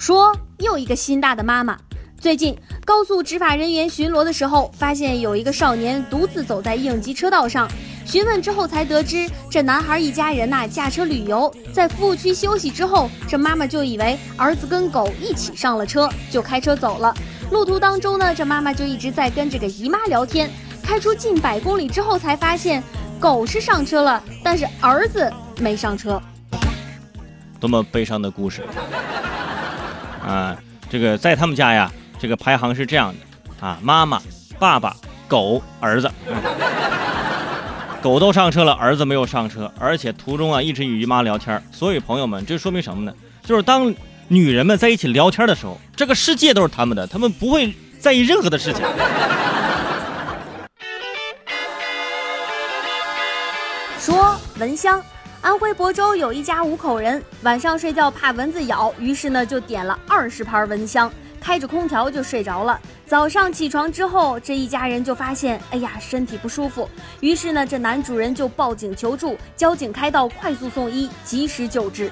说又一个心大的妈妈。最近高速执法人员巡逻的时候，发现有一个少年独自走在应急车道上。询问之后才得知，这男孩一家人呐驾车旅游，在服务区休息之后，这妈妈就以为儿子跟狗一起上了车，就开车走了。路途当中呢，这妈妈就一直在跟这个姨妈聊天。开出近百公里之后，才发现狗是上车了，但是儿子没上车。多么悲伤的故事啊！这个在他们家呀，这个排行是这样的啊：妈妈、爸爸、狗、儿子。狗都上车了，儿子没有上车，而且途中啊一直与姨妈聊天。所以朋友们，这说明什么呢？就是当女人们在一起聊天的时候，这个世界都是他们的，他们不会在意任何的事情。说蚊香，安徽亳州有一家五口人，晚上睡觉怕蚊子咬，于是呢就点了二十盘蚊香，开着空调就睡着了。早上起床之后，这一家人就发现，哎呀，身体不舒服。于是呢，这男主人就报警求助，交警开道，快速送医，及时救治。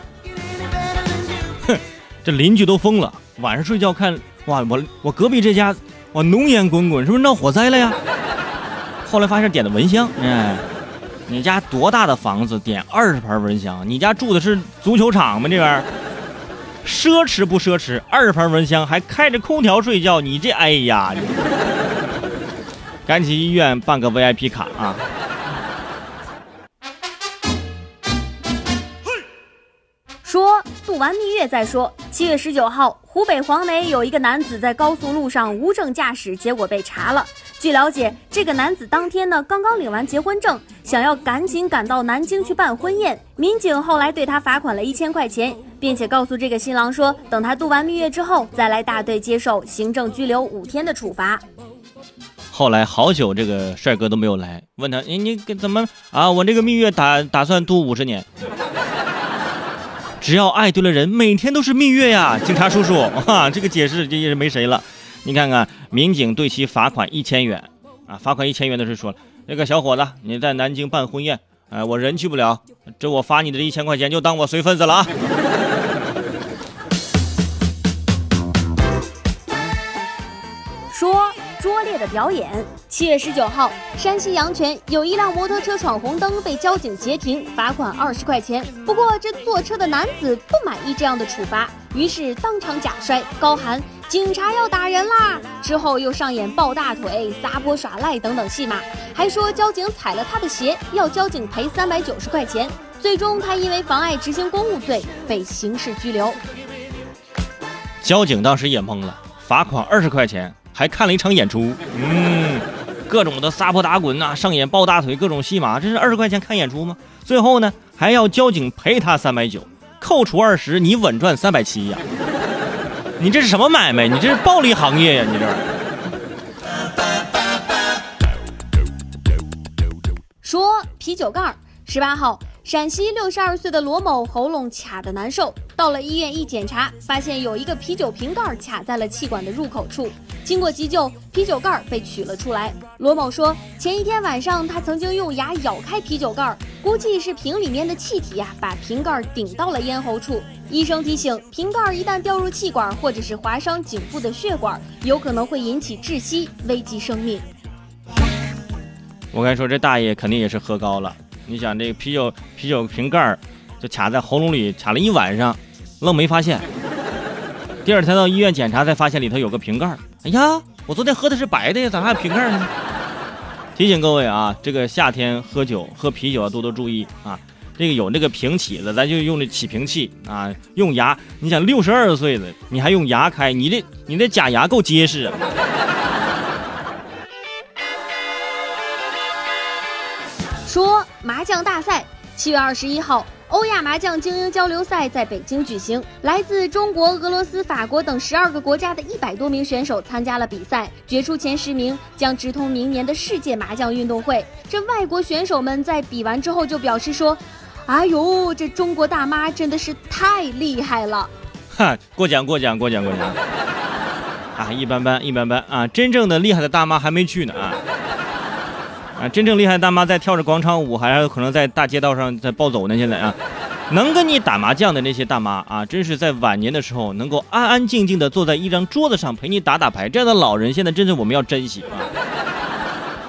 哼，这邻居都疯了，晚上睡觉看，哇，我我隔壁这家，哇，浓烟滚滚，是不是闹火灾了呀？后来发现点的蚊香，哎。你家多大的房子，点二十盘蚊香？你家住的是足球场吗？这边奢侈不奢侈？二十盘蚊香还开着空调睡觉，你这哎呀！赶紧医院办个 VIP 卡啊！说度完蜜月再说。七月十九号，湖北黄梅有一个男子在高速路上无证驾驶，结果被查了。据了解，这个男子当天呢刚刚领完结婚证，想要赶紧赶到南京去办婚宴。民警后来对他罚款了一千块钱，并且告诉这个新郎说，等他度完蜜月之后再来大队接受行政拘留五天的处罚。后来好久这个帅哥都没有来，问他，你你怎么啊？我这个蜜月打打算度五十年，只要爱对了人，每天都是蜜月呀。警察叔叔，哈，这个解释这也是没谁了。你看看，民警对其罚款一千元，啊，罚款一千元的是说了，那个小伙子，你在南京办婚宴，哎，我人去不了，这我罚你的这一千块钱就当我随份子了啊。说拙劣的表演。七月十九号，山西阳泉有一辆摩托车闯红灯被交警截停，罚款二十块钱。不过这坐车的男子不满意这样的处罚，于是当场假摔，高喊。警察要打人啦！之后又上演抱大腿、撒泼耍赖等等戏码，还说交警踩了他的鞋，要交警赔三百九十块钱。最终，他因为妨碍执行公务罪被刑事拘留。交警当时也懵了，罚款二十块钱，还看了一场演出，嗯，各种的撒泼打滚呐，上演抱大腿，各种戏码，这是二十块钱看演出吗？最后呢，还要交警赔他三百九，扣除二十，你稳赚三百七呀。你这是什么买卖？你这是暴利行业呀！你这说啤酒盖儿。十八号，陕西六十二岁的罗某喉咙卡的难受，到了医院一检查，发现有一个啤酒瓶盖卡在了气管的入口处。经过急救，啤酒盖被取了出来。罗某说，前一天晚上他曾经用牙咬开啤酒盖，估计是瓶里面的气体呀，把瓶盖顶到了咽喉处。医生提醒，瓶盖一旦掉入气管，或者是划伤颈部的血管，有可能会引起窒息，危及生命。我跟你说，这大爷肯定也是喝高了。你想这个啤酒啤酒瓶盖儿就卡在喉咙里，卡了一晚上，愣没发现。第二天到医院检查，才发现里头有个瓶盖儿。哎呀，我昨天喝的是白的呀，咋还有瓶盖呢？提醒各位啊，这个夏天喝酒喝啤酒要多多注意啊。这个有那个瓶起子，咱就用这起瓶器啊，用牙。你想六十二岁了，你还用牙开？你这你这假牙够结实啊。说麻将大赛，七月二十一号，欧亚麻将精英交流赛在北京举行。来自中国、俄罗斯、法国等十二个国家的一百多名选手参加了比赛，决出前十名，将直通明年的世界麻将运动会。这外国选手们在比完之后就表示说：“哎呦，这中国大妈真的是太厉害了！” 哈，过奖过奖过奖过奖。啊，一般般一般般啊，真正的厉害的大妈还没去呢啊。啊，真正厉害的大妈在跳着广场舞，还有可能在大街道上在暴走呢。现在啊，能跟你打麻将的那些大妈啊，真是在晚年的时候能够安安静静的坐在一张桌子上陪你打打牌，这样的老人现在真是我们要珍惜啊，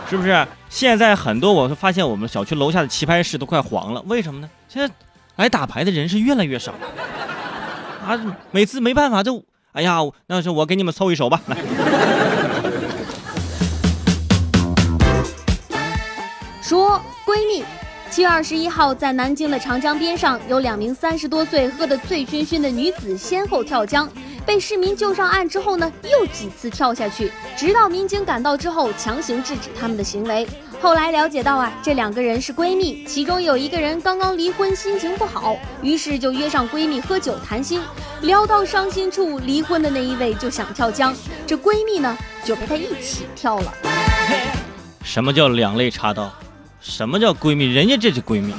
是不是？现在很多我会发现我们小区楼下的棋牌室都快黄了，为什么呢？现在来打牌的人是越来越少啊，每次没办法就，哎呀，那是我给你们凑一手吧，来。说闺蜜。七月二十一号，在南京的长江边上，有两名三十多岁喝得醉醺醺的女子先后跳江，被市民救上岸之后呢，又几次跳下去，直到民警赶到之后强行制止他们的行为。后来了解到啊，这两个人是闺蜜，其中有一个人刚刚离婚，心情不好，于是就约上闺蜜喝酒谈心，聊到伤心处，离婚的那一位就想跳江，这闺蜜呢就陪她一起跳了。什么叫两肋插刀？什么叫闺蜜？人家这是闺蜜，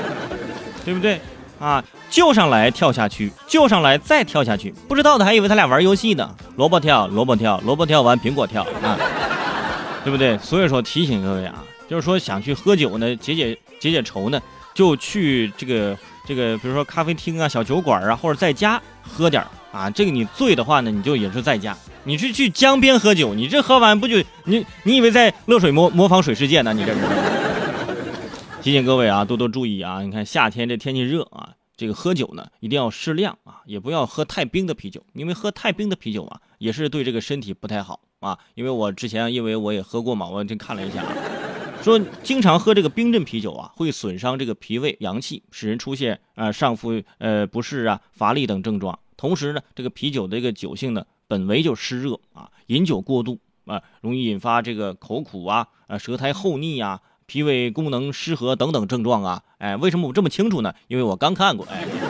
对不对啊？救上来跳下去，救上来再跳下去，不知道的还以为他俩玩游戏呢。萝卜跳，萝卜跳，萝卜跳完苹果跳啊，对不对？所以说提醒各位啊，就是说想去喝酒呢，解解解解愁呢，就去这个这个，比如说咖啡厅啊、小酒馆啊，或者在家喝点啊。这个你醉的话呢，你就也是在家。你是去江边喝酒，你这喝完不就你你以为在乐水模模仿水世界呢？你这是。提醒各位啊，多多注意啊！你看夏天这天气热啊，这个喝酒呢一定要适量啊，也不要喝太冰的啤酒，因为喝太冰的啤酒啊也是对这个身体不太好啊。因为我之前因为我也喝过嘛，我就看了一下，说经常喝这个冰镇啤酒啊，会损伤这个脾胃阳气，使人出现啊上腹呃不适啊乏力等症状。同时呢，这个啤酒的一个酒性呢本为就湿热啊，饮酒过度啊容易引发这个口苦啊啊舌苔厚腻啊。脾胃功能失和等等症状啊，哎，为什么我这么清楚呢？因为我刚看过，哎。